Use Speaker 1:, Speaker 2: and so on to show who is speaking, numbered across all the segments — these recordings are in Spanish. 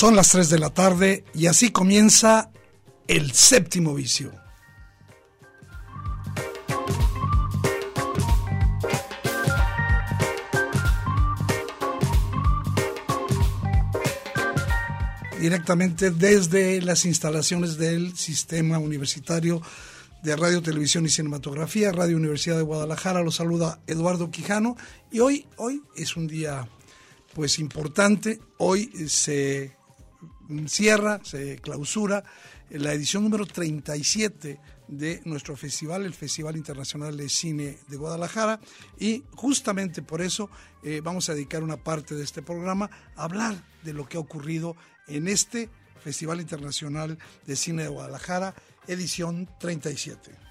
Speaker 1: Son las 3 de la tarde y así comienza el séptimo vicio. Directamente desde las instalaciones del Sistema Universitario de Radio, Televisión y Cinematografía, Radio Universidad de Guadalajara, los saluda Eduardo Quijano y hoy, hoy es un día pues importante, hoy se cierra, se clausura la edición número 37 de nuestro festival, el Festival Internacional de Cine de Guadalajara, y justamente por eso eh, vamos a dedicar una parte de este programa a hablar de lo que ha ocurrido en este Festival Internacional de Cine de Guadalajara, edición 37.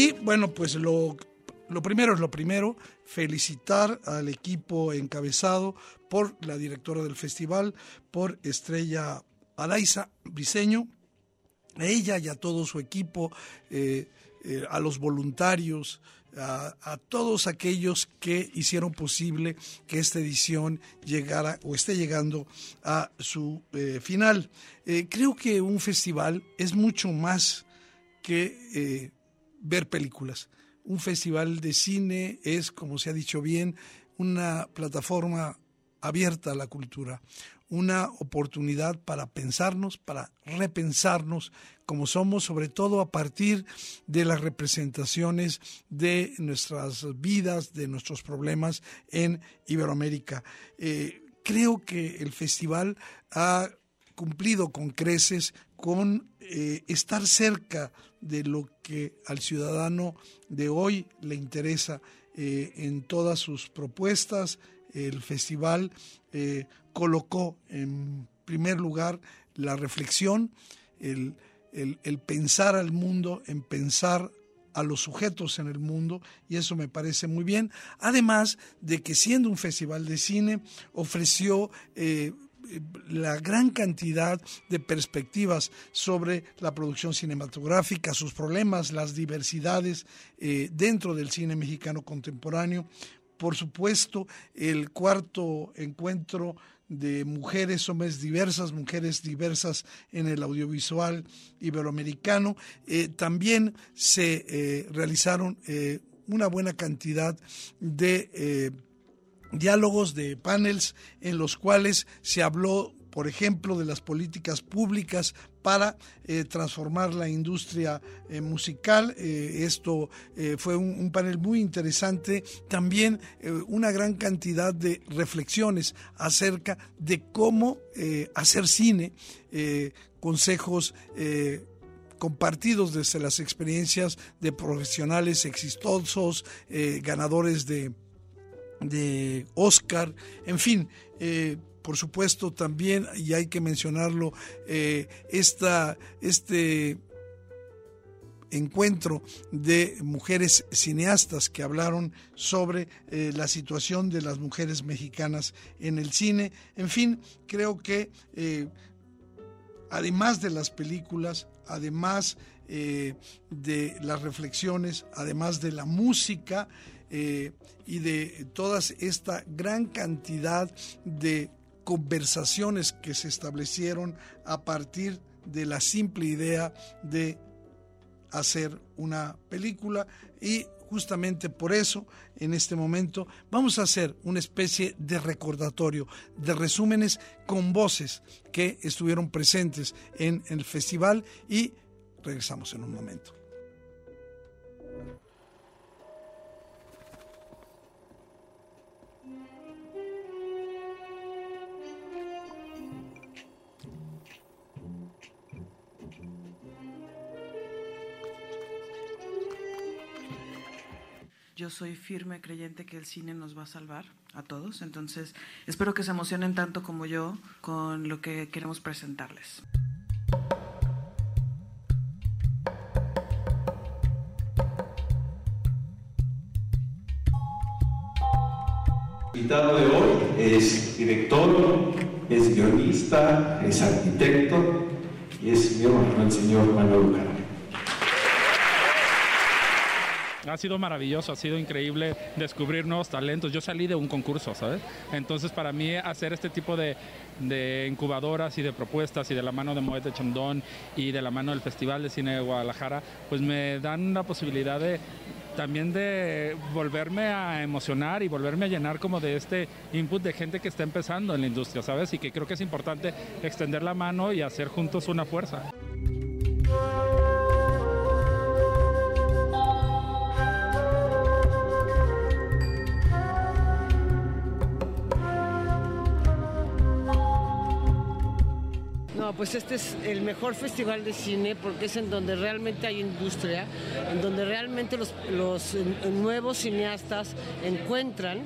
Speaker 1: Y bueno, pues lo, lo primero es lo primero, felicitar al equipo encabezado por la directora del festival, por Estrella Alaiza Briseño, a ella y a todo su equipo, eh, eh, a los voluntarios, a, todos aquellos que hicieron posible que esta edición llegara o esté llegando a su eh, final. creo que un festival es mucho más que ver películas. Un festival de cine es, como se ha dicho bien, una plataforma abierta a la cultura, una oportunidad para pensarnos, para repensarnos como somos, sobre todo a partir de las representaciones de nuestras vidas, de nuestros problemas en Iberoamérica. Eh, creo que el festival ha cumplido con creces con eh, estar cerca de lo que al ciudadano de hoy le interesa eh, en todas sus propuestas. El festival eh, colocó en primer lugar la reflexión, el, el, pensar al mundo, en pensar a los sujetos en el mundo y eso me parece muy bien. Además de que siendo un festival de cine ofreció la gran cantidad de perspectivas sobre la producción cinematográfica, sus problemas, las diversidades eh, dentro del cine mexicano contemporáneo. Por supuesto, el cuarto encuentro de mujeres, hombres diversas, mujeres diversas en el audiovisual iberoamericano. Eh, también se eh, realizaron una buena cantidad de diálogos de panels en los cuales se habló por ejemplo, de las políticas públicas para eh, transformar la industria eh, musical. Eh, esto fue un, panel muy interesante. También una gran cantidad de reflexiones acerca de cómo hacer cine, consejos compartidos desde las experiencias de profesionales exitosos, ganadores de de Oscar, en fin, eh, por supuesto también, y hay que mencionarlo, eh, este encuentro de mujeres cineastas que hablaron sobre eh, la situación de las mujeres mexicanas en el cine. En fin, creo que además de las películas, además de las reflexiones, además de la música, eh, y de toda esta gran cantidad de conversaciones que se establecieron a partir de la simple idea de hacer una película y justamente por eso en este momento vamos a hacer una especie de recordatorio, de resúmenes con voces que estuvieron presentes en el festival y regresamos en un momento.
Speaker 2: Yo soy firme creyente que el cine nos va a salvar a todos, entonces espero que se emocionen tanto como yo con lo que queremos presentarles.
Speaker 3: El invitado de hoy es director, es guionista, es arquitecto y es mi hermano el señor Manuel Bucaram.
Speaker 4: Ha sido maravilloso, ha sido increíble descubrir nuevos talentos. Yo salí de un concurso, ¿sabes? Entonces para mí hacer este tipo de, incubadoras y de propuestas y de la mano de Moet de Chandon y de la mano del Festival de Cine de Guadalajara, pues me dan la posibilidad de también de volverme a emocionar y volverme a llenar como de este input de gente que está empezando en la industria, ¿sabes? Y que creo que es importante extender la mano y hacer juntos una fuerza.
Speaker 5: Pues este es el mejor festival de cine porque es en donde realmente hay industria, en donde realmente los, nuevos cineastas encuentran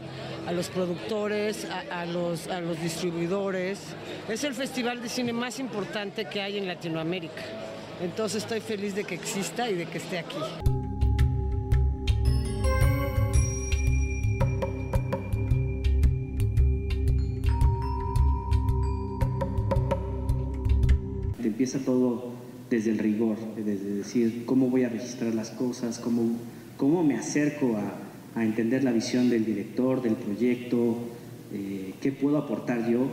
Speaker 5: a los productores, a, los, a los distribuidores. Es el festival de cine más importante que hay en Latinoamérica. Entonces estoy feliz de que exista y de que esté aquí.
Speaker 6: Empieza todo desde el rigor, desde decir cómo voy a registrar las cosas, cómo, cómo me acerco a, a entender la visión del director, del proyecto, eh, qué puedo aportar yo.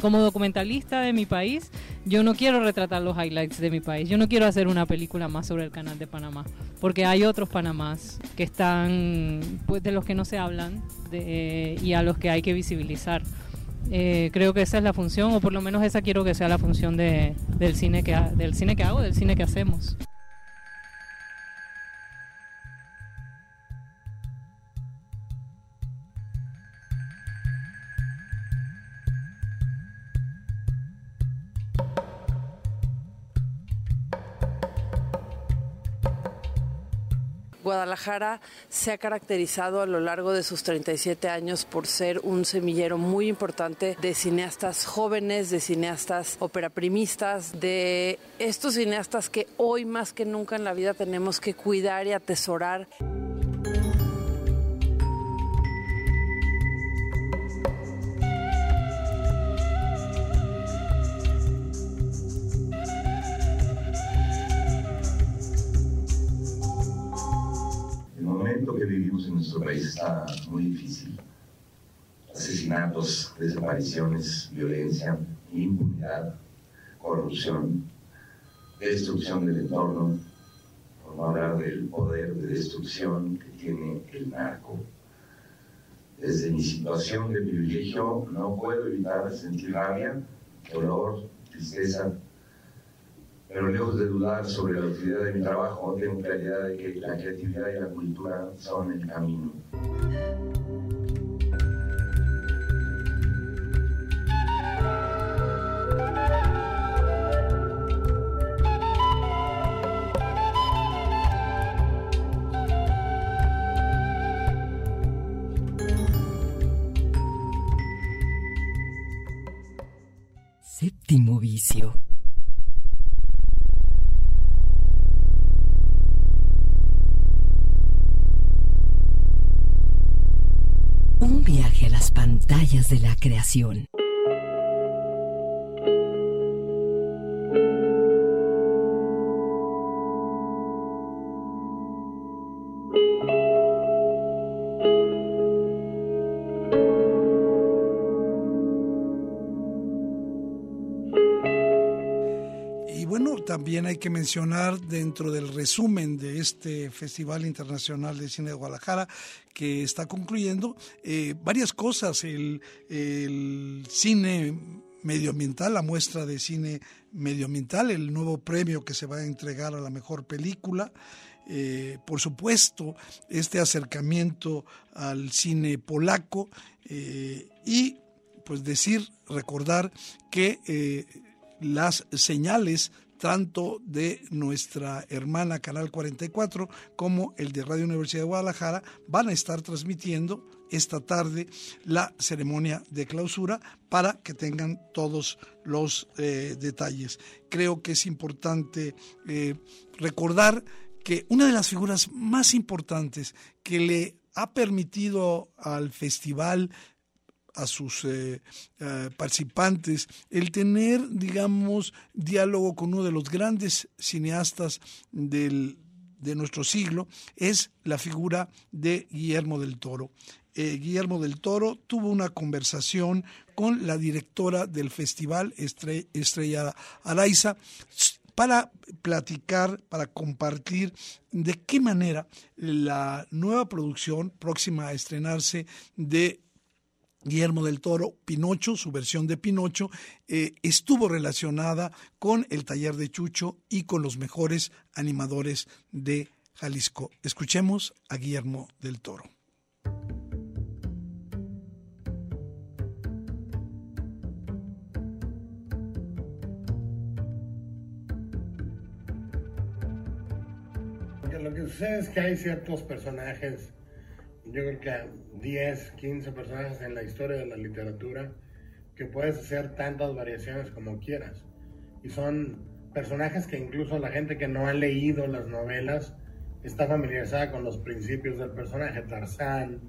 Speaker 7: Como documentalista de mi país, yo no quiero retratar los highlights de mi país. Yo no quiero hacer una película más sobre el canal de Panamá, porque hay otros Panamás que están, pues, de los que no se hablan de, y a los que hay que visibilizar. Eh, creo que esa es la función, o por lo menos esa quiero que sea la función de, del, cine que, del cine que hago, del cine que hacemos.
Speaker 8: Guadalajara se ha caracterizado a lo largo de sus 37 años por ser un semillero muy importante de cineastas jóvenes, de cineastas operaprimistas, de estos cineastas que hoy más que nunca en la vida tenemos que cuidar y atesorar.
Speaker 3: Que vivimos en nuestro país está muy difícil. Asesinatos, desapariciones, violencia, impunidad, corrupción, destrucción del entorno, por no hablar del poder de destrucción que tiene el narco. Desde mi situación de privilegio no puedo evitar sentir rabia, dolor, tristeza, pero lejos de dudar sobre la utilidad de mi trabajo, tengo claridad de que la creatividad y la cultura son el camino.
Speaker 9: Séptimo vicio. batallas de la creación.
Speaker 1: también hay que mencionar dentro del resumen de este Festival Internacional de Cine de Guadalajara que está concluyendo eh, varias cosas. El, cine medioambiental, la muestra de cine medioambiental, el nuevo premio que se va a entregar a la mejor película. Eh, por supuesto, este acercamiento al cine polaco eh, y pues decir, recordar que las señales tanto de nuestra hermana Canal 44 como el de Radio Universidad de Guadalajara van a estar transmitiendo esta tarde la ceremonia de clausura para que tengan todos los eh, detalles. Creo que es importante eh, recordar que una de las figuras más importantes que le ha permitido al festival a sus eh, participantes el tener, digamos, diálogo con uno de los grandes cineastas del, de nuestro siglo es la figura de Guillermo del Toro. Eh, Guillermo del Toro tuvo una conversación con la directora del festival Estrella Araiza para platicar, para compartir de qué manera la nueva producción próxima a estrenarse de Guillermo del Toro, Pinocho, su versión de Pinocho, eh, estuvo relacionada con el taller de Chucho y con los mejores animadores de Jalisco. Escuchemos a Guillermo del Toro.
Speaker 10: lo que sucede es que hay ciertos personajes, yo creo que 10, 15 personajes en la historia de la literatura, que puedes hacer tantas variaciones como quieras. Y son personajes que incluso la gente que no ha leído las novelas está familiarizada con los principios del personaje. Tarzán,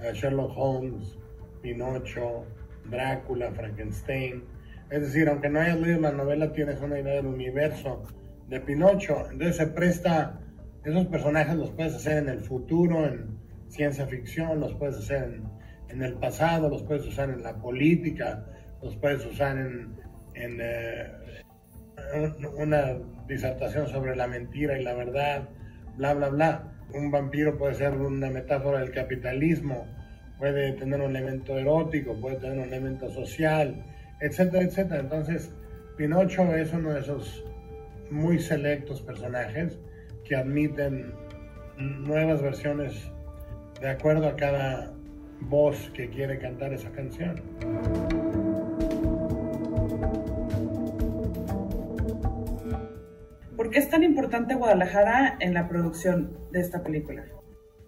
Speaker 10: eh, Sherlock Holmes, Pinocho, Drácula, Frankenstein. Es decir, aunque no hayas leído la novela, tienes una idea del universo de Pinocho. Entonces se presta esos personajes los puedes hacer en el futuro, en ciencia ficción, los puedes hacer en, el pasado, los puedes usar en la política, los puedes usar en, eh, una disertación sobre la mentira y la verdad, bla, bla, bla. Un vampiro puede ser una metáfora del capitalismo, puede tener un elemento erótico, puede tener un elemento social, etcétera, etcétera. Entonces, Pinocho es uno de esos muy selectos personajes que admiten nuevas versiones de acuerdo a cada voz que quiere cantar esa canción.
Speaker 2: ¿Por qué es tan importante Guadalajara en la producción de esta película?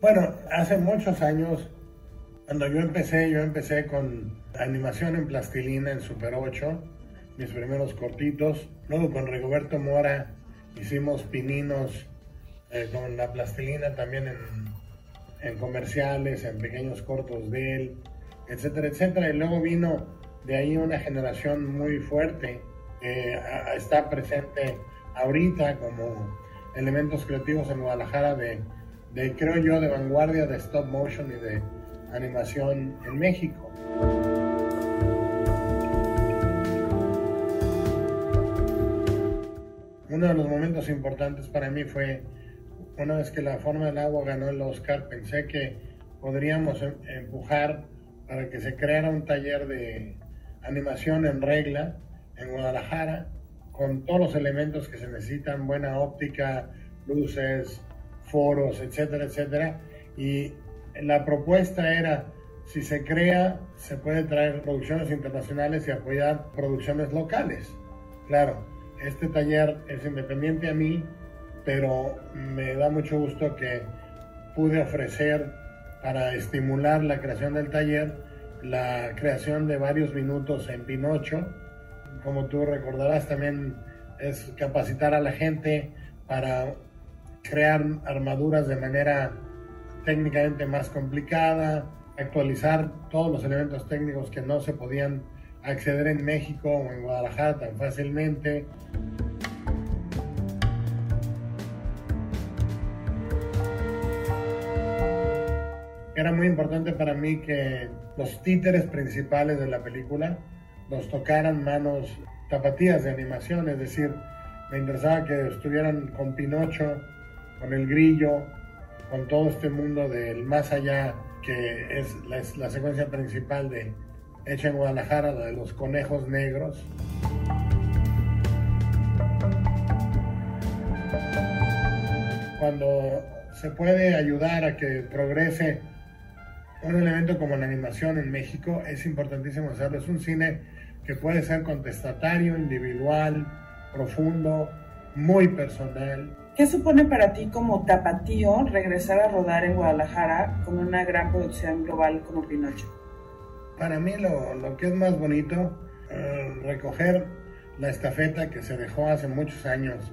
Speaker 10: Bueno, hace muchos años, cuando yo empecé, yo empecé con animación en plastilina en Super 8, mis primeros cortitos. Luego con Rigoberto Mora hicimos pininos eh, con la plastilina también en, comerciales, en pequeños cortos de él, etcétera, etcétera. Y luego vino de ahí una generación muy fuerte que está presente ahorita como elementos creativos en Guadalajara de, de, creo yo, de vanguardia de stop motion y de animación en México. Uno de los momentos importantes para mí fue una vez que la forma del agua ganó el Oscar, pensé que podríamos em, empujar para que se creara un taller de animación en regla en Guadalajara, con todos los elementos que se necesitan, buena óptica, luces, foros, etcétera, etcétera. Y la propuesta era, si se crea, se puede traer producciones internacionales y apoyar producciones locales. Claro, este taller es independiente a mí, pero me da mucho gusto que pude ofrecer para estimular la creación del taller la creación de varios minutos en Pinocho. Como tú recordarás, también es capacitar a la gente para crear armaduras de manera técnicamente más complicada, actualizar todos los elementos técnicos que no se podían acceder en México o en Guadalajara tan fácilmente. Era muy importante para mí que los títeres principales de la película nos tocaran manos tapatías de animación, es decir, Me interesaba que estuvieran con Pinocho, con el grillo, con todo este mundo del más allá, que es la, es la secuencia principal de hecha en Guadalajara, la de los conejos negros. Cuando se puede ayudar a que progrese un elemento como la animación en México, es importantísimo hacerlo. Es un cine que puede ser contestatario, individual, profundo, muy personal.
Speaker 11: ¿Qué supone para ti como tapatío regresar a rodar en Guadalajara con una gran producción global como Pinocho?
Speaker 10: Para mí lo, lo que es más bonito, eh, recoger la estafeta que se dejó hace muchos años.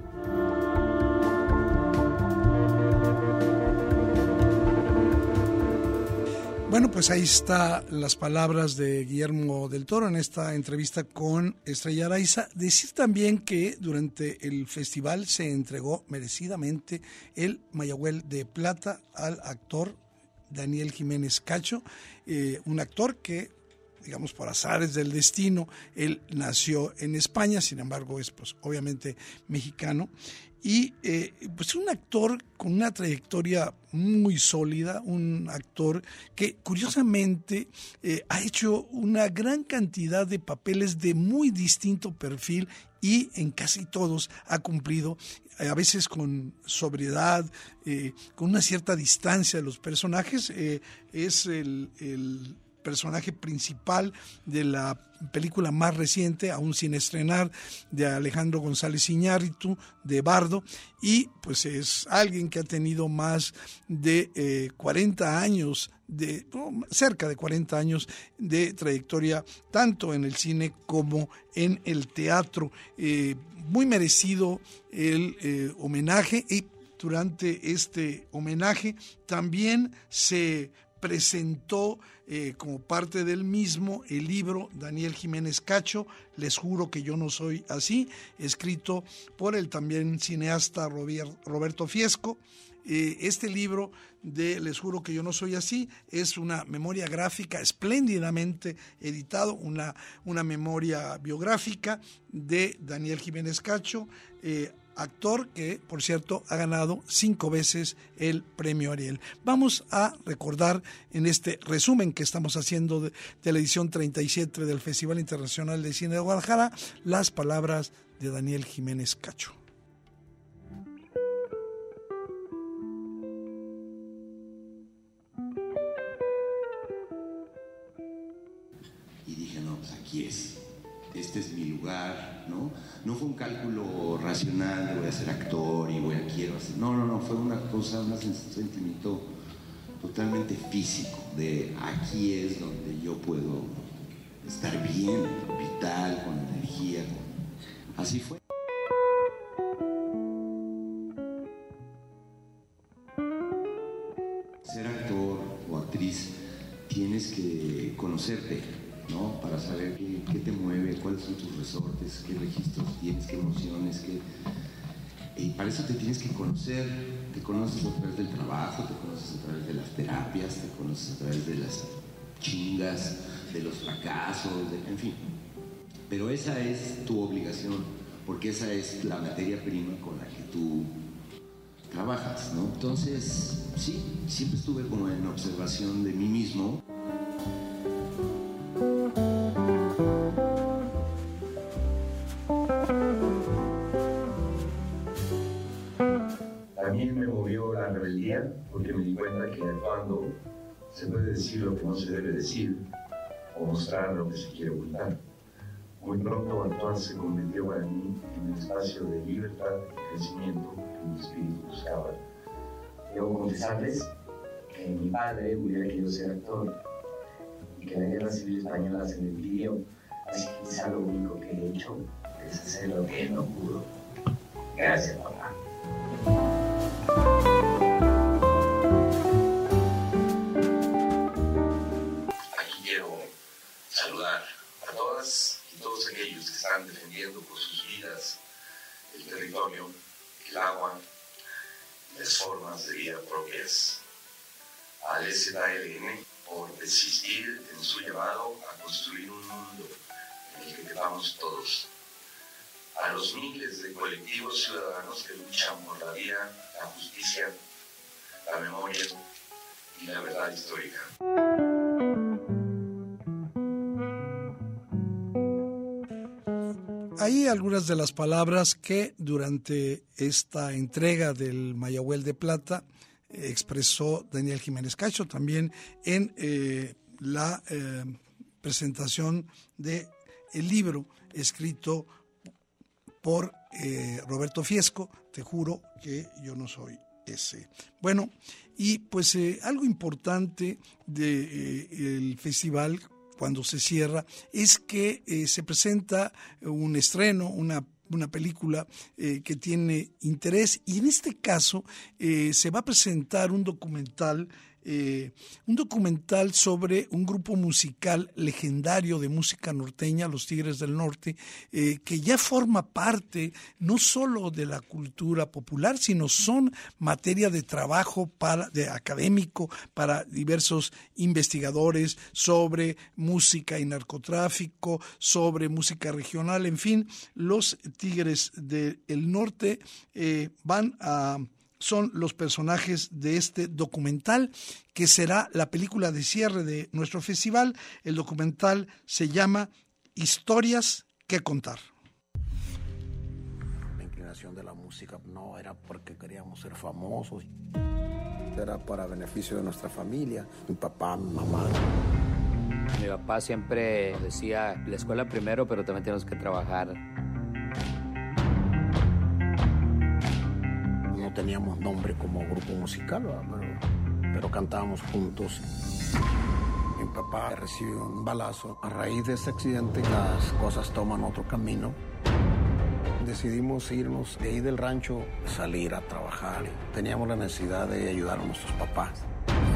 Speaker 1: Bueno, pues ahí está las palabras de Guillermo del Toro en esta entrevista con Estrella Araiza. Decir también que durante el festival se entregó merecidamente el Mayagüel de Plata al actor Daniel Jiménez Cacho, eh, un actor que digamos por azares del destino, él nació en España, sin embargo es pues obviamente mexicano y eh, pues un actor con una trayectoria muy sólida, un actor que curiosamente eh, ha hecho una gran cantidad de papeles de muy distinto perfil y en casi todos ha cumplido, eh, a veces con sobriedad, con una cierta distancia de los personajes. es el, el personaje principal de la película más reciente, aún sin estrenar, de Alejandro González Iñárritu, de Bardo, y pues es alguien que ha tenido más de 40 eh, años, de cerca de 40 años de trayectoria, tanto en el cine como en el teatro. Eh, muy merecido el eh, homenaje y durante este homenaje también se presentó eh, como parte del mismo el libro Daniel Jiménez Cacho, Les juro que yo no soy así, escrito por el también cineasta Roberto Fiesco. Eh, este libro de Les juro que yo no soy así es una memoria gráfica espléndidamente editado, una, una memoria biográfica de Daniel Jiménez Cacho. Eh, actor que, por cierto, ha ganado cinco veces el premio Ariel. Vamos a recordar en este resumen que estamos haciendo de, la edición 37 del Festival Internacional de Cine de Guadalajara las palabras de Daniel Jiménez Cacho.
Speaker 3: Ser actor y voy a quiero hacer. No, no, no, fue una cosa, un sentimiento totalmente físico de aquí es donde yo puedo estar bien, vital, con energía. Así fue. Ser actor o actriz tienes que conocerte ¿no? Para saber qué, te mueve, cuáles son tus resortes, qué registros tienes, qué emociones, qué... Y para eso te tienes que conocer, te conoces a través del trabajo, te conoces a través de las terapias, te conoces a través de las chingas, de los fracasos, en fin. Pero esa es tu obligación, porque esa es la materia prima con la que tú trabajas, ¿no? Entonces, sí, siempre estuve como en observación de mí mismo. Porque me di cuenta que actuando se puede decir lo que no se debe decir o mostrar lo que se quiere ocultar. Muy pronto actuar se convirtió para mí en el espacio de libertad y crecimiento que mi espíritu buscaba. Debo confesarles que mi padre hubiera querido ser actor y que la guerra civil española se me pidió, así que quizá lo único que he hecho es hacer lo que él no pudo. Gracias, papá. Propias. Al SDLN por desistir en su llamado a construir un mundo en el que quedamos todos. a los miles de colectivos ciudadanos que luchan por la vida, la justicia, la memoria y la verdad histórica.
Speaker 1: Ahí algunas de las palabras que durante esta entrega del Mayahuel de Plata expresó Daniel Jiménez Cacho también en eh, la eh, presentación de el libro escrito por eh, Roberto Fiesco, te juro que yo no soy ese. Bueno, y pues algo importante del festival cuando se cierra es que se presenta un estreno, una una película eh, que tiene interés. Y en este caso eh, se va a presentar un documental eh, un documental sobre un grupo musical legendario de música norteña, Los Tigres del Norte, eh, que ya forma parte no solo de la cultura popular, sino son materia de trabajo para, de académico para diversos investigadores sobre música y narcotráfico, sobre música regional, en fin, los Tigres del Norte eh, van a son los personajes de este documental, que será la película de cierre de nuestro festival. El documental se llama Historias que contar.
Speaker 12: La inclinación de la música no era porque queríamos ser famosos, era para beneficio de nuestra familia, mi papá, mi mamá.
Speaker 13: Mi papá siempre decía, la escuela primero, pero también tenemos que trabajar
Speaker 12: teníamos nombre como grupo musical, pero, pero cantábamos juntos. Mi papá recibió un balazo. A raíz de ese accidente las cosas toman otro camino. Decidimos irnos de ahí del rancho, salir a trabajar. Teníamos la necesidad de ayudar a nuestros papás.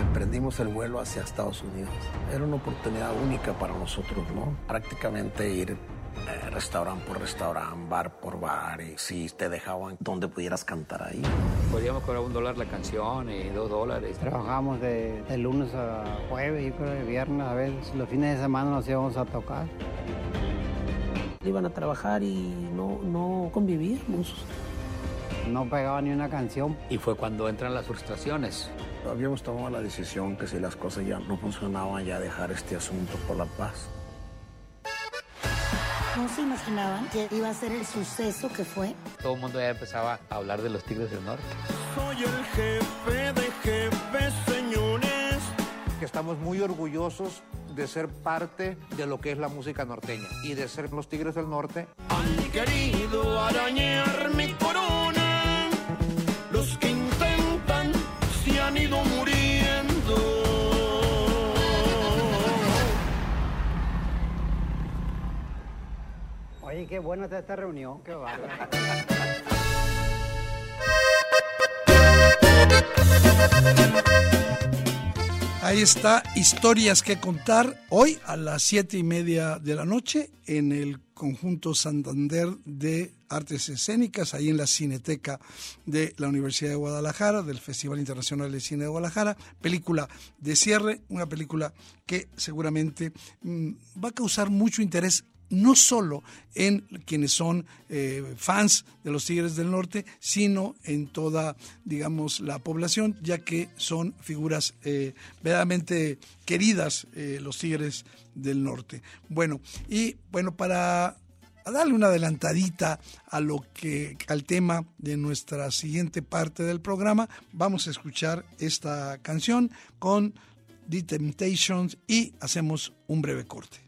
Speaker 12: Emprendimos el vuelo hacia Estados Unidos. Era una oportunidad única para nosotros, ¿no? Prácticamente ir eh, restaurante por restaurante, bar por bar, y si te dejaban donde pudieras cantar ahí.
Speaker 13: Podíamos cobrar un dólar la canción y dos dólares.
Speaker 14: Trabajamos de, lunes a jueves y de viernes, a veces los fines de semana nos íbamos a tocar.
Speaker 15: Iban a trabajar y no, no convivíamos.
Speaker 14: No pegaba ni una canción.
Speaker 13: Y fue cuando entran las frustraciones.
Speaker 12: Habíamos tomado la decisión que si las cosas ya no funcionaban, ya dejar este asunto por la paz
Speaker 16: no se imaginaban que iba a ser el suceso que fue.
Speaker 13: Todo el mundo ya empezaba a hablar de los Tigres del Norte.
Speaker 17: Soy el jefe de jefes, señores.
Speaker 18: Que estamos muy orgullosos de ser parte de lo que es la música norteña y de ser los Tigres del Norte.
Speaker 17: Han querido arañar mi corona.
Speaker 14: Qué buena está esta reunión, qué.
Speaker 1: Ahí está, historias que contar hoy a las siete y media de la noche en el conjunto Santander de Artes Escénicas, ahí en la Cineteca de la Universidad de Guadalajara, del Festival Internacional de Cine de Guadalajara. Película de cierre, una película que seguramente mm, va a causar mucho interés no solo en quienes son eh, fans de los Tigres del Norte, sino en toda, digamos, la población, ya que son figuras eh, verdaderamente queridas eh, los Tigres del Norte. Bueno, y bueno, para darle una adelantadita a lo que al tema de nuestra siguiente parte del programa, vamos a escuchar esta canción con The Temptations y hacemos un breve corte.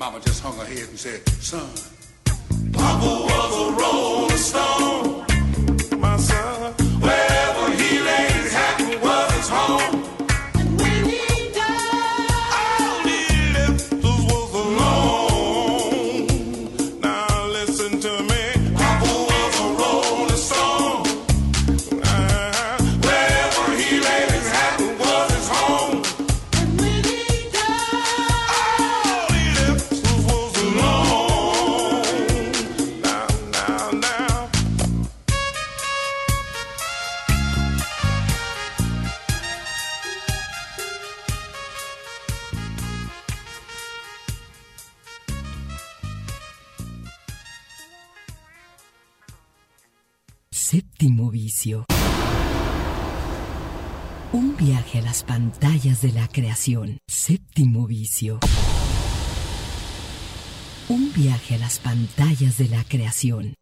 Speaker 17: Mama just hung her head and said, son, Papa was a rolling stone.
Speaker 9: Las pantallas de la creación. Séptimo vicio. Un viaje a las pantallas de la creación.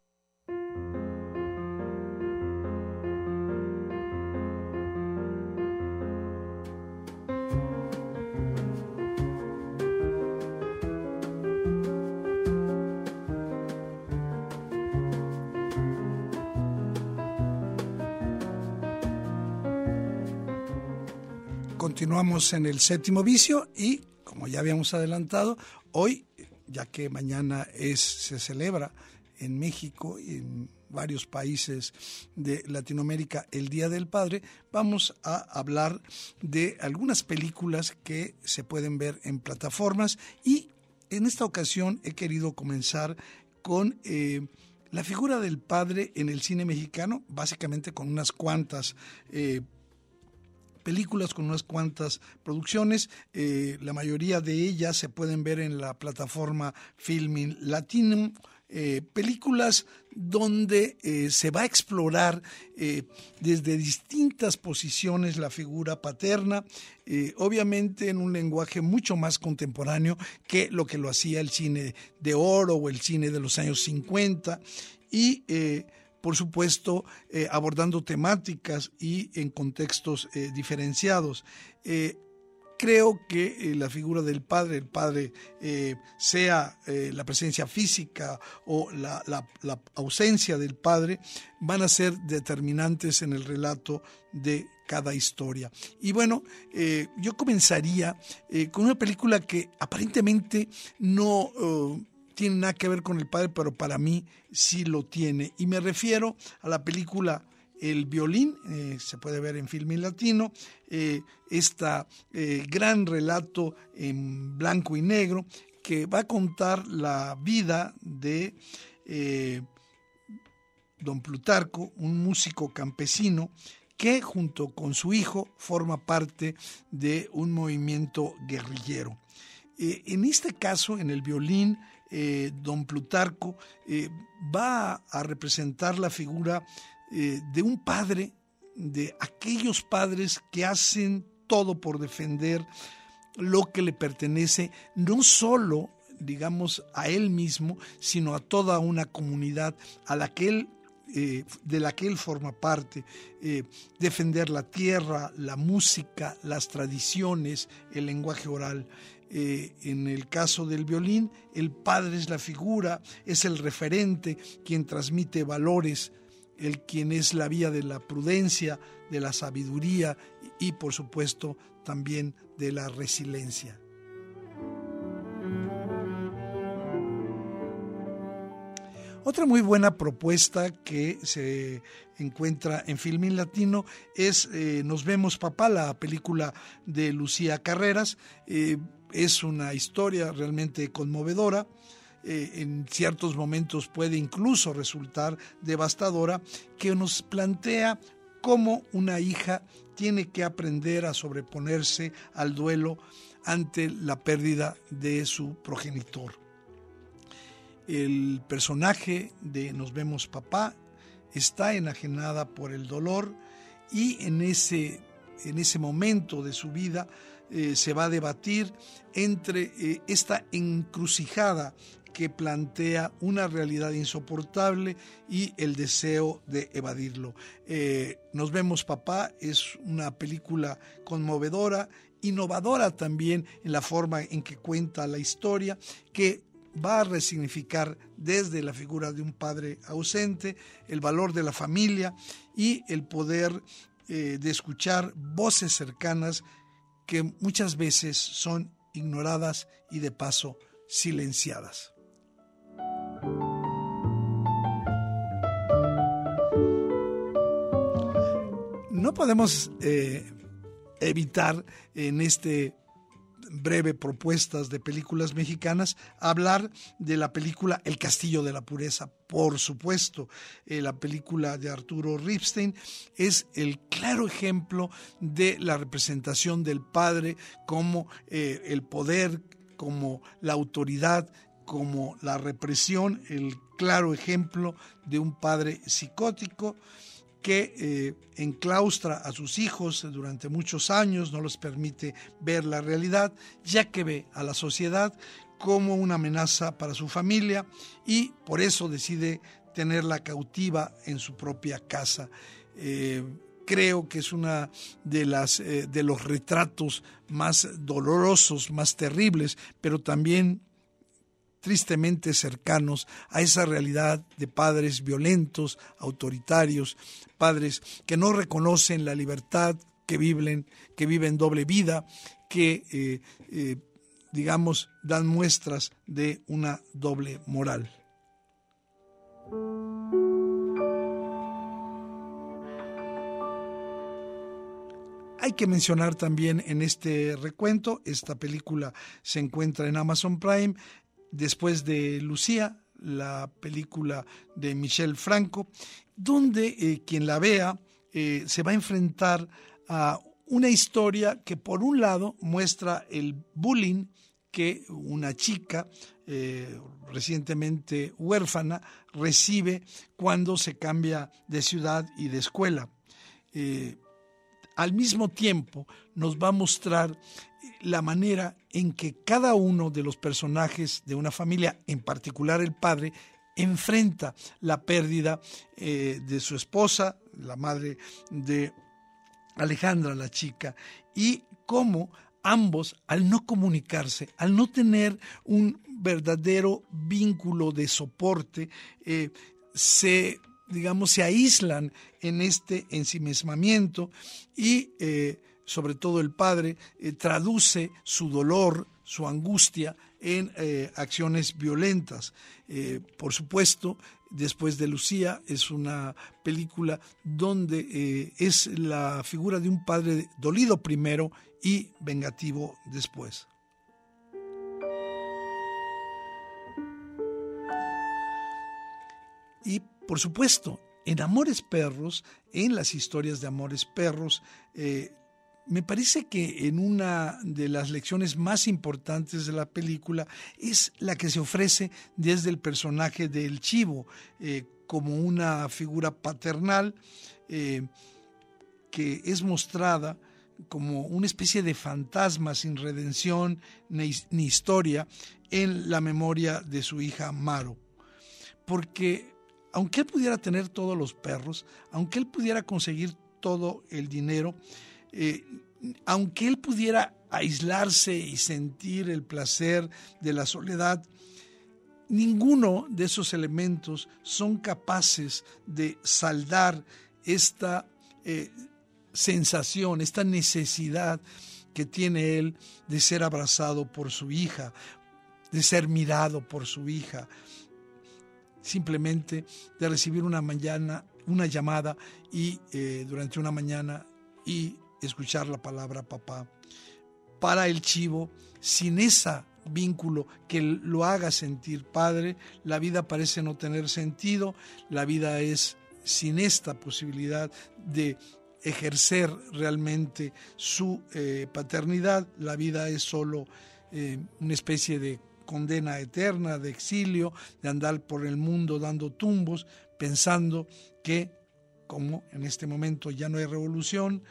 Speaker 1: Continuamos en el séptimo vicio y, como ya habíamos adelantado, hoy, ya que mañana se celebra en México y en varios países de Latinoamérica el Día del Padre, vamos a hablar de algunas películas que se pueden ver en plataformas y en esta ocasión he querido comenzar con eh, la figura del padre en el cine mexicano, básicamente con unas cuantas eh, películas con unas cuantas producciones. Eh, la mayoría de ellas se pueden ver en la plataforma Filming Latino. Eh, películas donde eh, se va a explorar desde distintas posiciones la figura paterna, obviamente en un lenguaje mucho más contemporáneo que lo que lo hacía el cine de oro o el cine de los años 50 y por supuesto, eh, abordando temáticas y en contextos eh, diferenciados. Eh, creo que la figura del padre, el padre, sea la presencia física o la, ausencia del padre, van a ser determinantes en el relato de cada historia. Y bueno, yo comenzaría con una película que aparentemente no... tiene nada que ver con el padre, pero para mí sí lo tiene. Y me refiero a la película El violín, eh, se puede ver en Filmin Latino, eh, este gran relato en blanco y negro que va a contar la vida de eh, don Plutarco, un músico campesino que junto con su hijo forma parte de un movimiento guerrillero. En este caso, en el violín, eh, don Plutarco eh, va a representar la figura eh, de un padre, de aquellos padres que hacen todo por defender lo que le pertenece, no solo, digamos, a él mismo, sino a toda una comunidad de la que él forma parte, defender la tierra, la música, las tradiciones, el lenguaje oral. Eh, en el caso del violín, el padre es la figura, es el referente, quien transmite valores, el quien es la vía de la prudencia, de la sabiduría y, por supuesto, también de la resiliencia. Otra muy buena propuesta que se encuentra en Filmin Latino es eh, Nos vemos papá, la película de Lucía Carreras. Eh, es una historia realmente conmovedora. Eh, en ciertos momentos puede incluso resultar devastadora, que nos plantea cómo una hija tiene que aprender a sobreponerse al duelo ante la pérdida de su progenitor el personaje de Nos vemos papá está enajenada por el dolor y en ese, en ese momento de su vida eh, se va a debatir entre eh, esta encrucijada que plantea una realidad insoportable y el deseo de evadirlo. Eh, Nos vemos papá es una película conmovedora, innovadora también en la forma en que cuenta la historia, que va a resignificar desde la figura de un padre ausente el valor de la familia y el poder de escuchar voces cercanas que muchas veces son ignoradas y de paso silenciadas. No podemos eh, evitar en este breve propuestas de películas mexicanas, hablar de la película El Castillo de la Pureza. Por supuesto, eh, la película de Arturo Ripstein es el claro ejemplo de la representación del padre como eh, el poder, como la autoridad, como la represión, el claro ejemplo de un padre psicótico que eh, enclaustra a sus hijos durante muchos años, no les permite ver la realidad, ya que ve a la sociedad como una amenaza para su familia y por eso decide tenerla cautiva en su propia casa. Eh, creo que es una de las eh, de los retratos más dolorosos, más terribles, pero también tristemente cercanos a esa realidad de padres violentos, autoritarios, padres que no reconocen la libertad, que viven, que viven doble vida, que, eh, eh, digamos, dan muestras de una doble moral. Hay que mencionar también en este recuento, esta película se encuentra en Amazon Prime, después de Lucía, la película de Michel Franco, donde eh, quien la vea eh, se va a enfrentar a una historia que por un lado muestra el bullying que una chica eh, recientemente huérfana recibe cuando se cambia de ciudad y de escuela. Al mismo tiempo nos va a mostrar la manera en que cada uno de los personajes de una familia, en particular el padre, enfrenta la pérdida eh, de su esposa, la madre de Alejandra, la chica, y cómo ambos, al no comunicarse, al no tener un verdadero vínculo de soporte, eh, se digamos, se aíslan en este ensimismamiento y eh, sobre todo el padre, eh, traduce su dolor, su angustia en eh, acciones violentas. Por supuesto, después de Lucía es una película donde es la figura de un padre dolido primero y vengativo después. Y por supuesto, en Amores Perros, en las historias de Amores Perros, me parece que en una de las lecciones más importantes de la película es la que se ofrece desde el personaje del chivo, eh, como una figura paternal eh, que es mostrada como una especie de fantasma sin redención ni, ni historia en la memoria de su hija Maro. Porque aunque él pudiera tener todos los perros, aunque él pudiera conseguir todo el dinero, eh, aunque él pudiera aislarse y sentir el placer de la soledad, ninguno de esos elementos son capaces de saldar esta eh, sensación, esta necesidad que tiene él de ser abrazado por su hija, de ser mirado por su hija, simplemente de recibir una mañana, una llamada y eh, durante una mañana y escuchar la palabra papá. Para el chivo, sin ese vínculo que lo haga sentir padre, la vida parece no tener sentido, la vida es sin esta posibilidad de ejercer realmente su eh, paternidad, la vida es solo eh, una especie de condena eterna, de exilio, de andar por el mundo dando tumbos, pensando que como en este momento ya no hay revolución,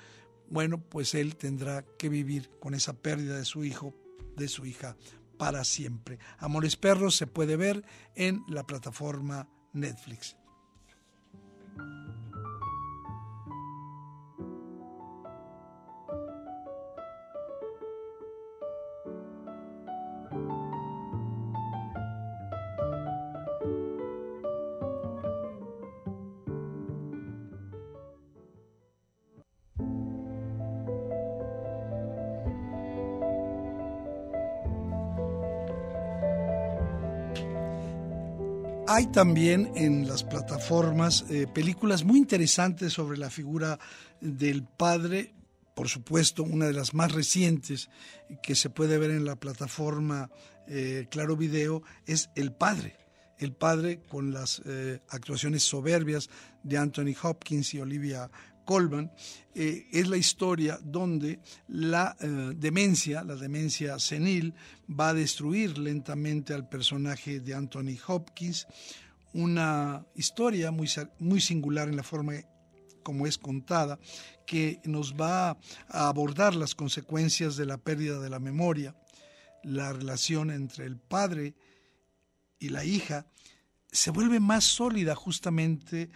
Speaker 1: bueno, pues él tendrá que vivir con esa pérdida de su hijo, de su hija para siempre. Amores Perros se puede ver en la plataforma Netflix. Hay también en las plataformas eh, películas muy interesantes sobre la figura del padre, por supuesto, una de las más recientes que se puede ver en la plataforma eh, Claro Video es El Padre. El Padre con las eh, actuaciones soberbias de Anthony Hopkins y Olivia Colman, es la historia donde la demencia, la demencia senil, va a destruir lentamente al personaje de Anthony Hopkins, una historia muy, muy singular en la forma como es contada, que nos va a abordar las consecuencias de la pérdida de la memoria, la relación entre el padre y la hija, se vuelve más sólida justamente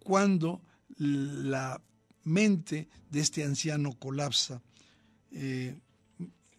Speaker 1: cuando la mente de este anciano colapsa. Eh,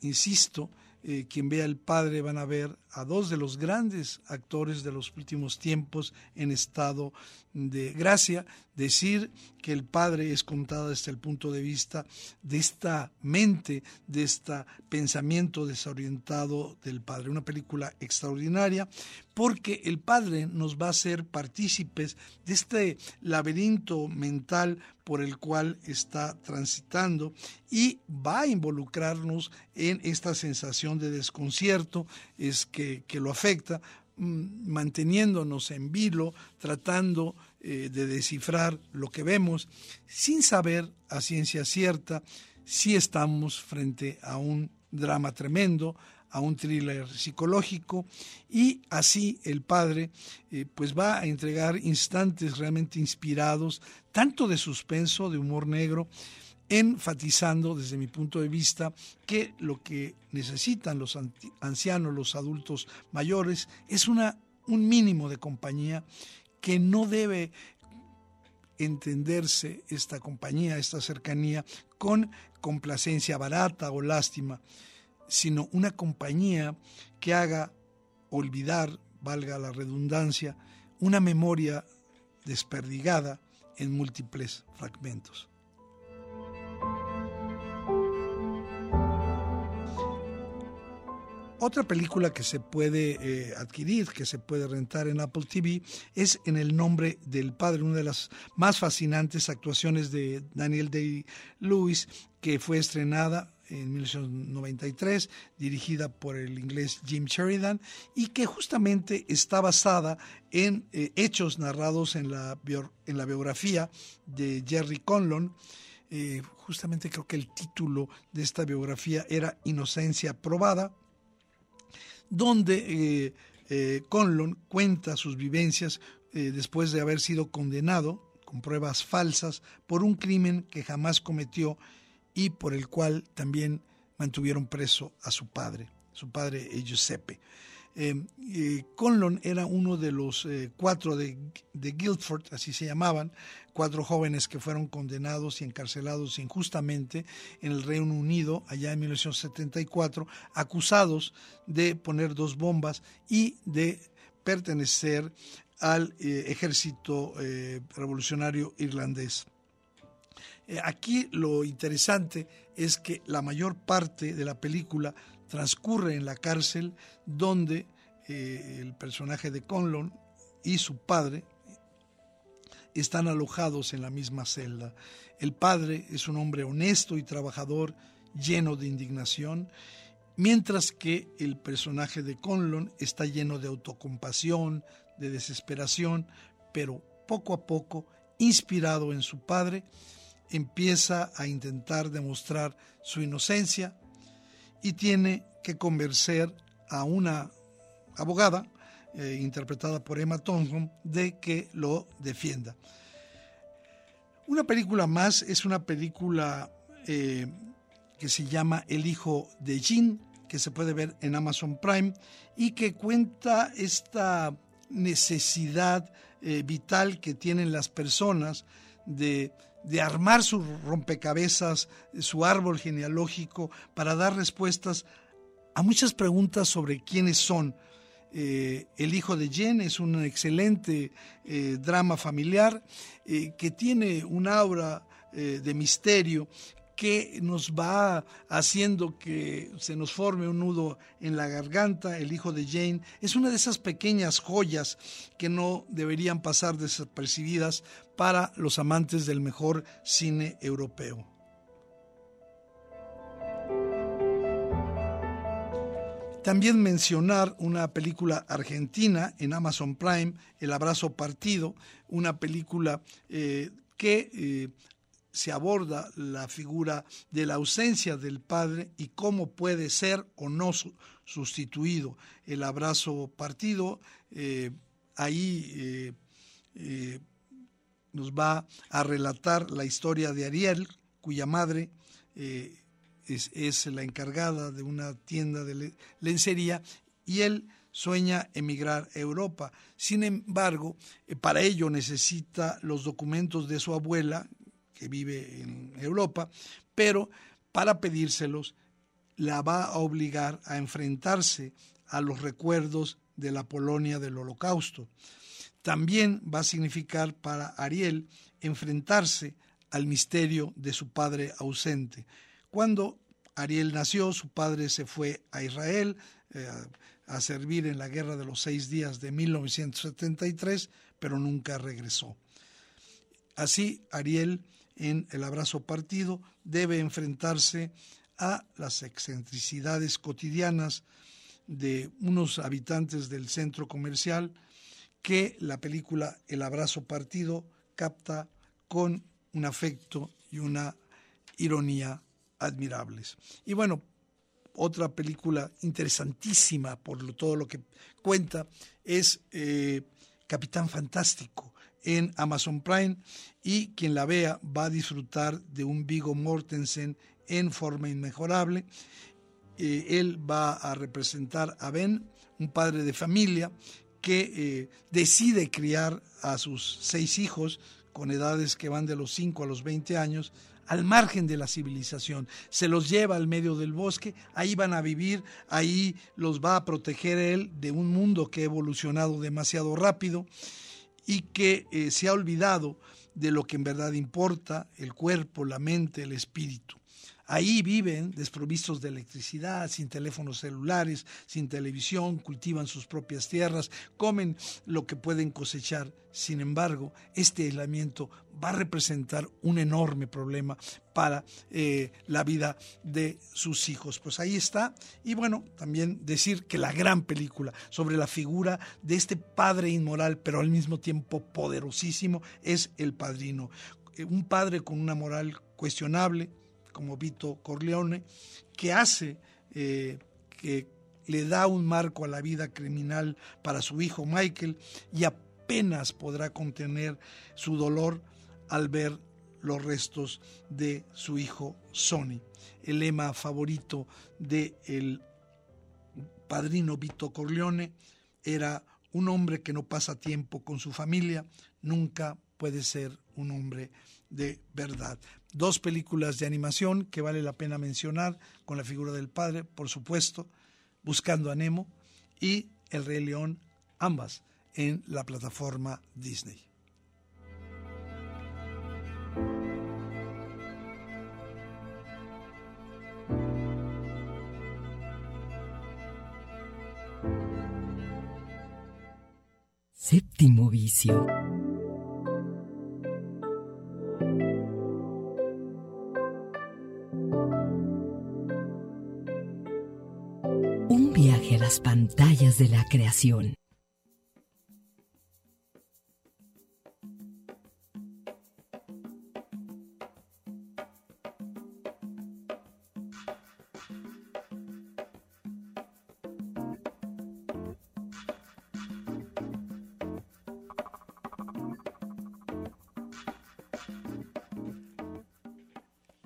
Speaker 1: insisto, eh, quien vea el padre van a ver a dos de los grandes actores de los últimos tiempos en estado de gracia, decir que el Padre es contado desde el punto de vista de esta mente, de este pensamiento desorientado del Padre. Una película extraordinaria porque el Padre nos va a hacer partícipes de este laberinto mental por el cual está transitando y va a involucrarnos en esta sensación de desconcierto es que, que lo afecta, Mm, manteniéndonos en vilo, tratando eh, de descifrar lo que vemos, sin saber a ciencia cierta si estamos frente a un drama tremendo, a un thriller psicológico. Y así el padre eh, pues va a entregar instantes realmente inspirados tanto de suspenso, de humor negro, enfatizando desde mi punto de vista que lo que necesitan los ancianos, los adultos mayores, es una, un mínimo de compañía que no debe entenderse esta compañía, esta cercanía con complacencia barata o lástima, sino una compañía que haga olvidar, valga la redundancia, una memoria desperdigada en múltiples fragmentos. Otra película que se puede eh, adquirir, que se puede rentar en Apple TV, es En el nombre del padre, una de las más fascinantes actuaciones de Daniel Day-Lewis, que fue estrenada en 1993, dirigida por el inglés Jim Sheridan, y que justamente está basada en eh, hechos narrados en la, biografía de Jerry Conlon. Eh, justamente creo que el título de esta biografía era Inocencia Probada donde eh, eh, Conlon cuenta sus vivencias eh, después de haber sido condenado con pruebas falsas por un crimen que jamás cometió y por el cual también mantuvieron preso a su padre, su padre Giuseppe. Conlon era uno de los cuatro de, Guildford, así se llamaban, cuatro jóvenes que fueron condenados y encarcelados injustamente en el Reino Unido allá en 1974, acusados de poner dos bombas y de pertenecer al eh, ejército eh, revolucionario irlandés. Eh, aquí lo interesante es que la mayor parte de la película transcurre en la cárcel donde el personaje de Conlon y su padre, están alojados en la misma celda. El padre es un hombre honesto y trabajador, lleno de indignación, mientras que el personaje de Conlon está lleno de autocompasión, de desesperación, pero poco a poco, inspirado en su padre, empieza a intentar demostrar su inocencia y tiene que convencer a una abogada eh, interpretada por Emma Thompson, de que lo defienda. Una película más es una película eh, que se llama El hijo de Jean que se puede ver en Amazon Prime y que cuenta esta necesidad eh, vital que tienen las personas de, de armar su rompecabezas, su árbol genealógico, para dar respuestas a muchas preguntas sobre quiénes son. Eh, el hijo de Jen es un excelente eh, drama familiar que tiene un aura de misterio que nos va haciendo que se nos forme un nudo en la garganta, el hijo de Jane, es una de esas pequeñas joyas que no deberían pasar desapercibidas para los amantes del mejor cine europeo. También mencionar una película argentina en Amazon Prime, El Abrazo Partido, una película eh, que eh, se aborda la figura de la ausencia del padre y cómo puede ser o no sustituido. El abrazo partido, eh, ahí eh, eh, nos va a relatar la historia de Ariel, cuya madre es, es, la encargada de una tienda de lencería y él sueña emigrar a Europa. Sin embargo, para ello necesita los documentos de su abuela, que vive en Europa, pero para pedírselos la va a obligar a enfrentarse a los recuerdos de la Polonia del Holocausto. También va a significar para Ariel enfrentarse al misterio de su padre ausente. Cuando Ariel nació, su padre se fue a Israel eh, a servir en la Guerra de los Seis Días de 1973, pero nunca regresó. Así, Ariel en el abrazo partido debe enfrentarse a las excentricidades cotidianas de unos habitantes del centro comercial que la película El abrazo partido capta con un afecto y una ironía admirables. Y bueno, otra película interesantísima por todo lo que cuenta es eh, Capitán Fantástico, en Amazon Prime y quien la vea va a disfrutar de un Vigo Mortensen en forma inmejorable. Eh, él va a representar a Ben, un padre de familia que eh, decide criar a sus seis hijos con edades que van de los 5 a los 20 años al margen de la civilización. Se los lleva al medio del bosque, ahí van a vivir, ahí los va a proteger él de un mundo que ha evolucionado demasiado rápido y que eh, se ha olvidado de lo que en verdad importa, el cuerpo, la mente, el espíritu. Ahí viven desprovistos de electricidad, sin teléfonos celulares, sin televisión, cultivan sus propias tierras, comen lo que pueden cosechar. Sin embargo, este aislamiento va a representar un enorme problema para eh, la vida de sus hijos. Pues ahí está. Y bueno, también decir que la gran película sobre la figura de este padre inmoral, pero al mismo tiempo poderosísimo, es El Padrino. Un padre con una moral cuestionable, como Vito Corleone, que hace, eh, que le da un marco a la vida criminal para su hijo Michael y apenas podrá contener su dolor al ver los restos de su hijo Sonny. El lema favorito de el padrino Vito Corleone era un hombre que no pasa tiempo con su familia, nunca puede ser un hombre de verdad. Dos películas de animación que vale la pena mencionar con la figura del padre, por supuesto, Buscando a Nemo y El Rey León, ambas en la plataforma Disney.
Speaker 9: Séptimo vicio. Creación.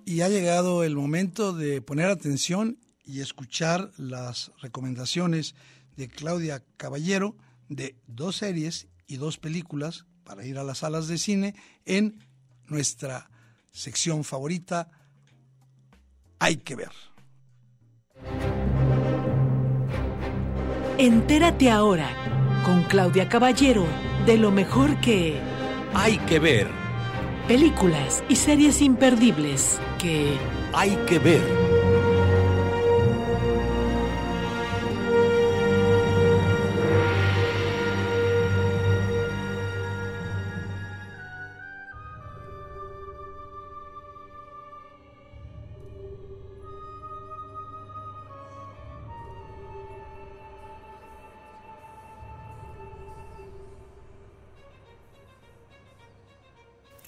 Speaker 1: Y ha llegado el momento de poner atención y escuchar las recomendaciones de Claudia Caballero de dos series y dos películas para ir a las salas de cine en nuestra sección favorita, Hay que ver.
Speaker 19: Entérate ahora con Claudia Caballero de lo mejor que
Speaker 20: Hay que ver.
Speaker 19: películas y series imperdibles que
Speaker 20: Hay que ver.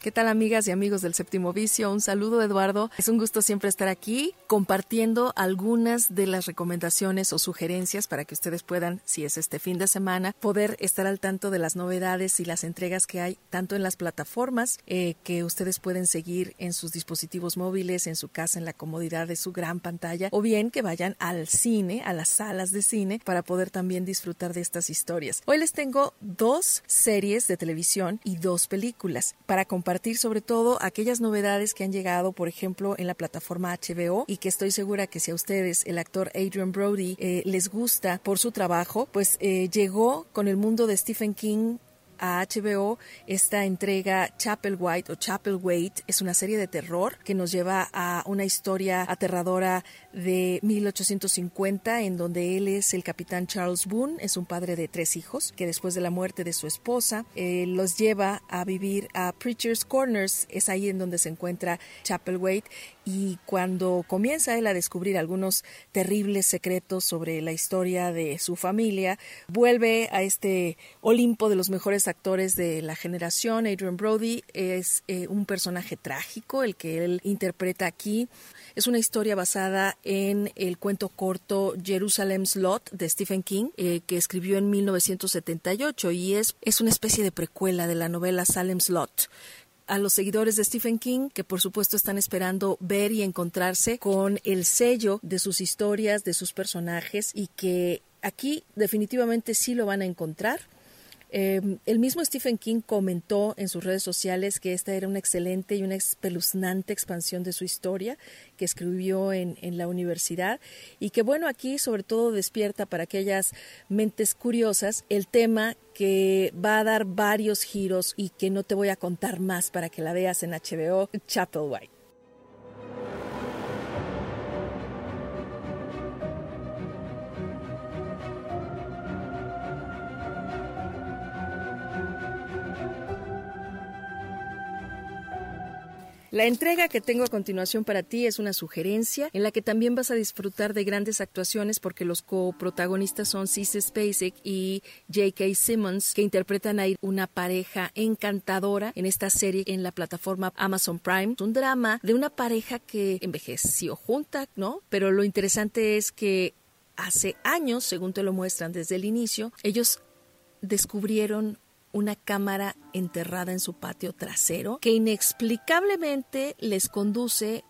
Speaker 21: ¿Qué tal amigas y amigos del séptimo vicio? Un saludo Eduardo. Es un gusto siempre estar aquí compartiendo algunas de las recomendaciones o sugerencias para que ustedes puedan, si es este fin de semana, poder estar al tanto de las novedades y las entregas que hay tanto en las plataformas eh, que ustedes pueden seguir en sus dispositivos móviles, en su casa, en la comodidad de su gran pantalla, o bien que vayan al cine, a las salas de cine, para poder también disfrutar de estas historias. Hoy les tengo dos series de televisión y dos películas para compartir sobre todo aquellas novedades que han llegado, por ejemplo, en la plataforma HBO y que estoy segura que si a ustedes el actor Adrian Brody eh, les gusta por su trabajo, pues eh, llegó con el mundo de Stephen King a HBO esta entrega Chapel White o Chapel Wait. Es una serie de terror que nos lleva a una historia aterradora de 1850 en donde él es el capitán Charles Boone, es un padre de tres hijos que después de la muerte de su esposa eh, los lleva a vivir a Preacher's Corners, es ahí en donde se encuentra Chapel Wait y cuando comienza él a descubrir algunos terribles secretos sobre la historia de su familia, vuelve a este Olimpo de los mejores actores de la generación. Adrian Brody es eh, un personaje trágico, el que él interpreta aquí. Es una historia basada en el cuento corto Jerusalem's Lot de Stephen King, eh, que escribió en 1978 y es, es una especie de precuela de la novela Salem's Lot a los seguidores de Stephen King, que por supuesto están esperando ver y encontrarse con el sello de sus historias, de sus personajes, y que aquí definitivamente sí lo van a encontrar. Eh, el mismo Stephen King comentó en sus redes sociales que esta era una excelente y una espeluznante expansión de su historia que escribió en, en, la universidad y que bueno aquí sobre todo despierta para aquellas mentes curiosas el tema que va a dar varios giros y que no te voy a contar más para que la veas en HBO, Chapel White. La entrega que tengo a continuación para ti es una sugerencia en la que también vas a disfrutar de grandes actuaciones porque los coprotagonistas son Cissy Spacek y J.K. Simmons que interpretan a una pareja encantadora en esta serie en la plataforma Amazon Prime. Un drama de una pareja que envejeció junta, ¿no? Pero lo interesante es que hace años, según te lo muestran desde el inicio, ellos descubrieron una cámara enterrada en su patio trasero que inexplicablemente les conduce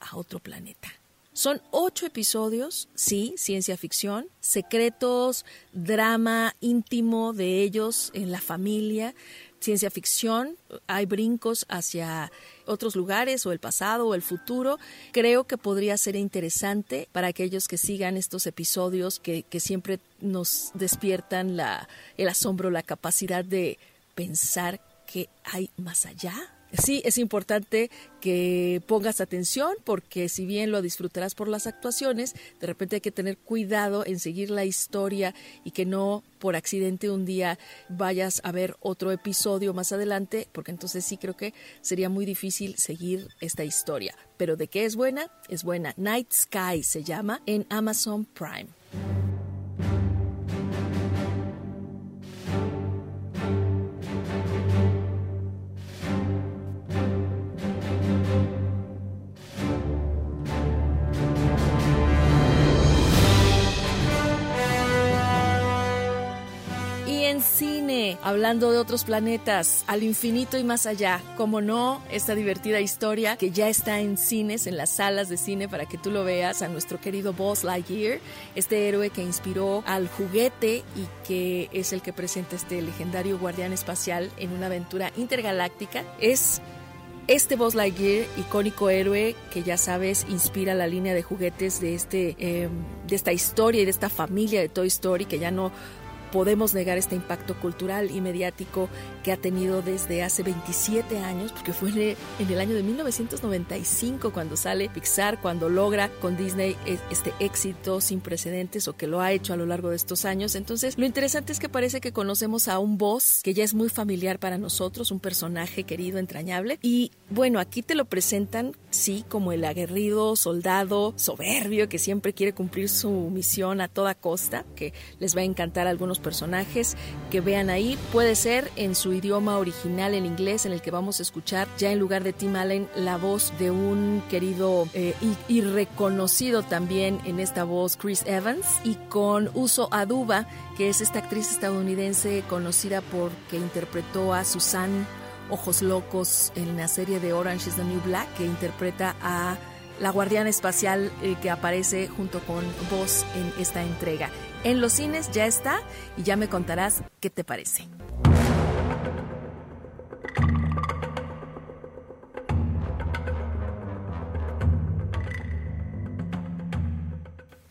Speaker 21: a otro planeta. Son ocho episodios, sí, ciencia ficción, secretos, drama íntimo de ellos en la familia, ciencia ficción, hay brincos hacia otros lugares o el pasado o el futuro. Creo que podría ser interesante para aquellos que sigan estos episodios que, siempre nos despiertan la, el asombro, la capacidad de pensar que hay más allá Sí, es importante que pongas atención porque si bien lo disfrutarás por las actuaciones, de repente hay que tener cuidado en seguir la historia y que no por accidente un día vayas a ver otro episodio más adelante, porque entonces sí creo que sería muy difícil seguir esta historia. Pero de qué es buena? Es buena. Night Sky se llama en Amazon Prime. Hablando de otros planetas, al infinito y más allá. Como no, esta divertida historia que ya está en cines, en las salas de cine para que tú lo veas, a nuestro querido Buzz Lightyear, este héroe que inspiró al juguete y que es el que presenta este legendario guardián espacial en una aventura intergaláctica. Es este Buzz Lightyear, icónico héroe que ya sabes inspira la línea de juguetes de, este, eh, de esta historia y de esta familia de Toy Story que ya no podemos negar este impacto cultural y mediático que ha tenido desde hace 27 años, porque fue en el año de 1995 cuando sale Pixar, cuando logra con Disney e, este éxito sin precedentes o que lo ha hecho a lo largo de estos años. Entonces, lo interesante es que parece que conocemos a un boss que ya es muy familiar para nosotros, un personaje querido, entrañable. Y bueno, aquí te lo presentan, sí, como el aguerrido soldado soberbio que siempre quiere cumplir su misión a toda costa, que les va a encantar a algunos personajes que vean ahí. Puede ser en su idioma original, en inglés, en el que vamos a escuchar ya en lugar de Tim Allen la voz de un querido eh, y, reconocido también en esta voz Chris Evans y con Uso Aduba, que es esta actriz estadounidense conocida porque interpretó a Susan Ojos Locos en la serie de Orange is the New Black, que interpreta a la guardiana espacial eh, que aparece junto con vos en esta entrega. En los cines ya está y ya me contarás qué te parece.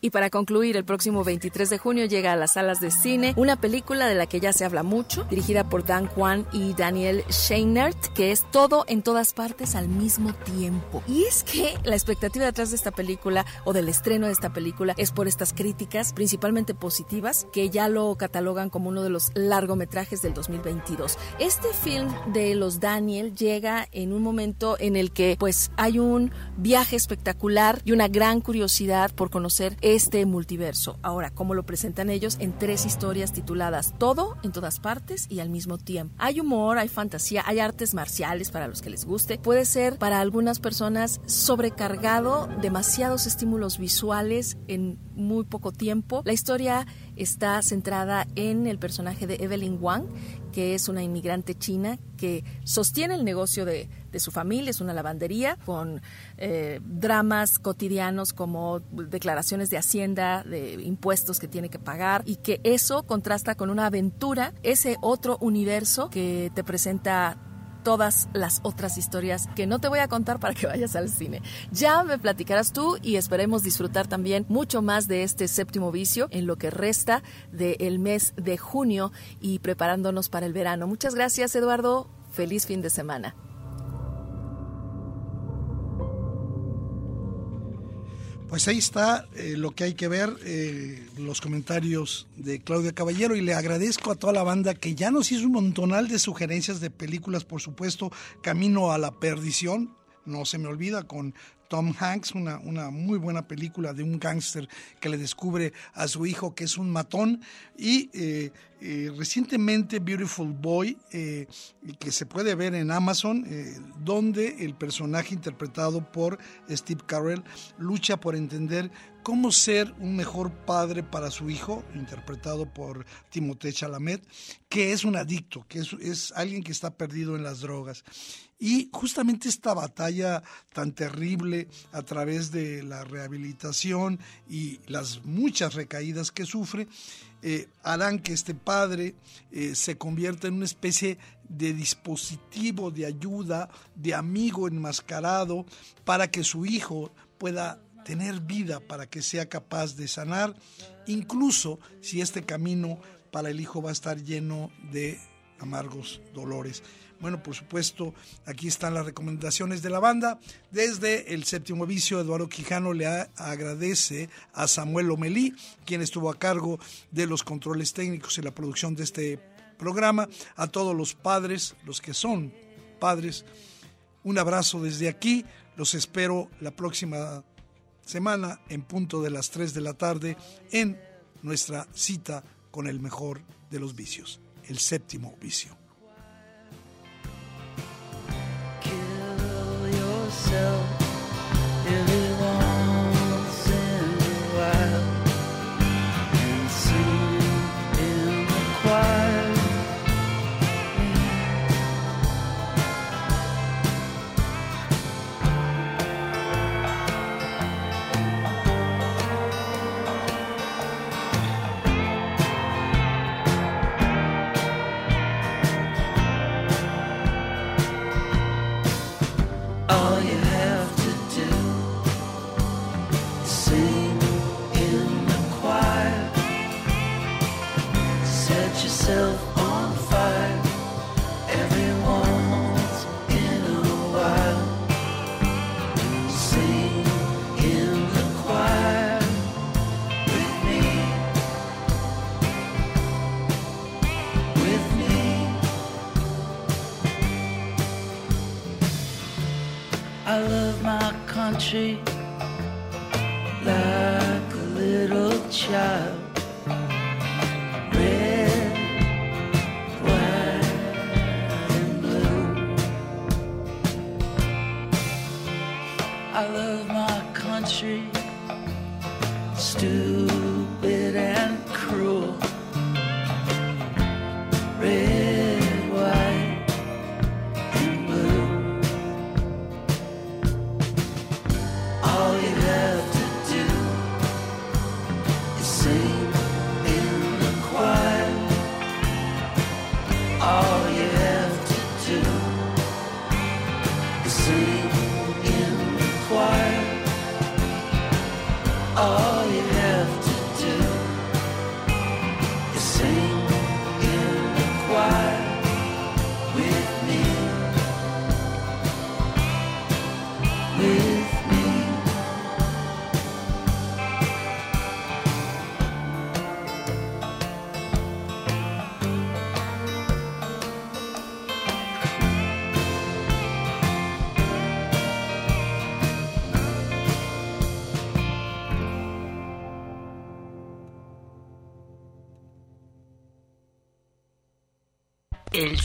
Speaker 21: Y para concluir, el próximo 23 de junio llega a las salas de cine una película de la que ya se habla mucho, dirigida por Dan Kwan y Daniel Scheinert, que es todo en todas partes al mismo tiempo. Y es que la expectativa detrás de esta película o del estreno de esta película es por estas críticas, principalmente positivas, que ya lo catalogan como uno de los largometrajes del 2022. Este film de los Daniel llega en un momento en el que pues hay un viaje espectacular y una gran curiosidad por conocer este multiverso. Ahora, ¿cómo lo presentan ellos? En tres historias tituladas Todo en todas partes y al mismo tiempo. Hay humor, hay fantasía, hay artes marciales para los que les guste. Puede ser para algunas personas sobrecargado, demasiados estímulos visuales en muy poco tiempo. La historia está centrada en el personaje de Evelyn Wang, que es una inmigrante china que sostiene el negocio de, su familia, es una lavandería con eh, dramas cotidianos como declaraciones de hacienda, de impuestos que tiene que pagar y que eso contrasta con una aventura, ese otro universo que te presenta todas las otras historias que no te voy a contar para que vayas al cine. Ya me platicarás tú y esperemos disfrutar también mucho más de este séptimo vicio en lo que resta del mes de junio y preparándonos para el verano. Muchas gracias Eduardo, feliz fin de semana.
Speaker 1: Pues ahí está eh, lo que hay que ver, eh, los comentarios de Claudia Caballero. Y le agradezco a toda la banda que ya nos hizo un montonal de sugerencias de películas, por supuesto, Camino a la Perdición, no se me olvida, con Tom Hanks, una, una muy buena película de un gángster que le descubre a su hijo que es un matón. Y eh, eh, recientemente Beautiful Boy, eh, que se puede ver en Amazon, donde el personaje interpretado por Steve Carell lucha por entender cómo ser un mejor padre para su hijo, interpretado por Timothée Chalamet, que es un adicto, que es, alguien que está perdido en las drogas. Y justamente esta batalla tan terrible a través de la rehabilitación y las muchas recaídas que sufre, eh, harán que este padre eh, se convierta en una especie de dispositivo de ayuda, de amigo enmascarado, para que su hijo pueda tener vida, para que sea capaz de sanar, incluso si este camino para el hijo va a estar lleno de amargos dolores. Bueno, por supuesto, aquí están las recomendaciones de la banda. Desde el séptimo vicio, Eduardo Quijano le agradece a Samuel Lomelí, quien estuvo a cargo de los controles técnicos y la producción de este programa, a todos los padres, los que son padres. Un abrazo desde aquí. Los espero la próxima semana en punto de las 3 de la tarde en nuestra cita con el mejor de los vicios, el séptimo vicio.
Speaker 22: Country like a little child.